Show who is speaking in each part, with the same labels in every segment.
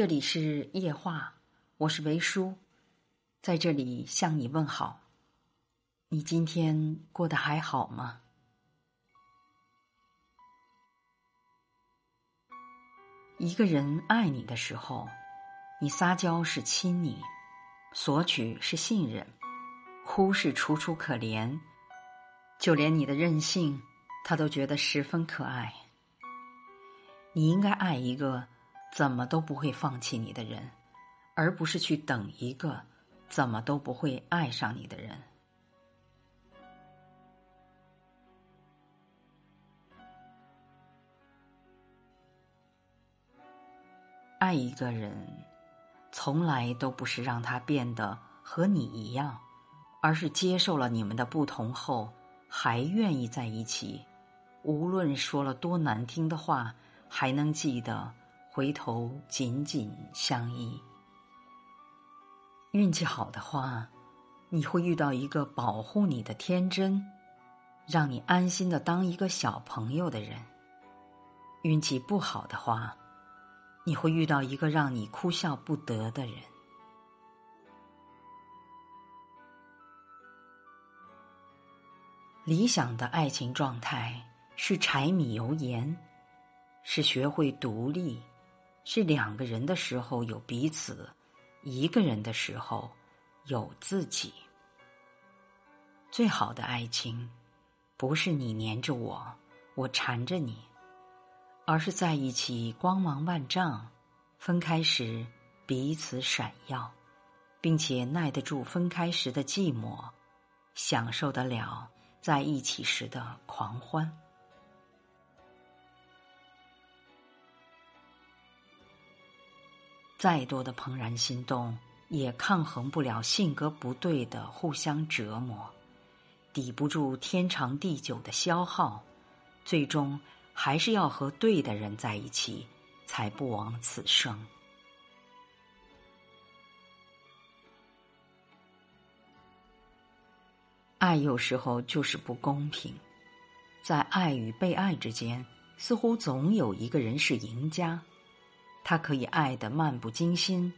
Speaker 1: 这里是夜话，我是维叔，在这里向你问好。你今天过得还好吗？一个人爱你的时候，你撒娇是亲昵，索取是信任，哭是楚楚可怜，就连你的任性，他都觉得十分可爱。你应该爱一个怎么都不会放弃你的人，而不是去等一个怎么都不会爱上你的人。爱一个人，从来都不是让他变得和你一样，而是接受了你们的不同后，还愿意在一起。无论说了多难听的话，还能记得回头紧紧相依。运气好的话，你会遇到一个保护你的天真，让你安心的当一个小朋友的人。运气不好的话，你会遇到一个让你哭笑不得的人。理想的爱情状态是柴米油盐，是学会独立，是两个人的时候有彼此，一个人的时候有自己。最好的爱情，不是你黏着我，我缠着你。而是在一起光芒万丈，分开时彼此闪耀，并且耐得住分开时的寂寞，享受得了在一起时的狂欢。再多的怦然心动，也抗衡不了性格不对的互相折磨，抵不住天长地久的消耗，最终。还是要和对的人在一起，才不枉此生。爱有时候就是不公平，在爱与被爱之间，似乎总有一个人是赢家，他可以爱的漫不经心，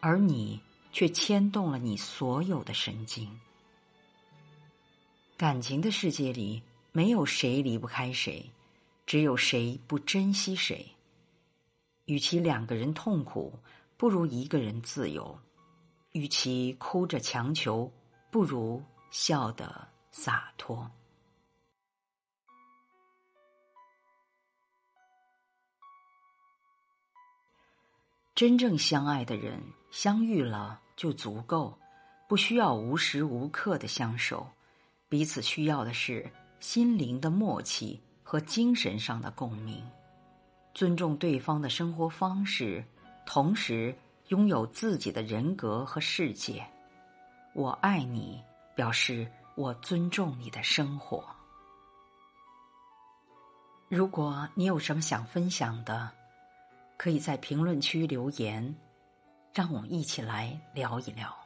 Speaker 1: 而你却牵动了你所有的神经。感情的世界里，没有谁离不开谁。只有谁不珍惜谁。与其两个人痛苦，不如一个人自由；与其哭着强求，不如笑得洒脱。真正相爱的人，相遇了就足够，不需要无时无刻的相守。彼此需要的是心灵的默契。和精神上的共鸣，尊重对方的生活方式，同时拥有自己的人格和世界。我爱你，表示我尊重你的生活。如果你有什么想分享的，可以在评论区留言，让我们一起来聊一聊。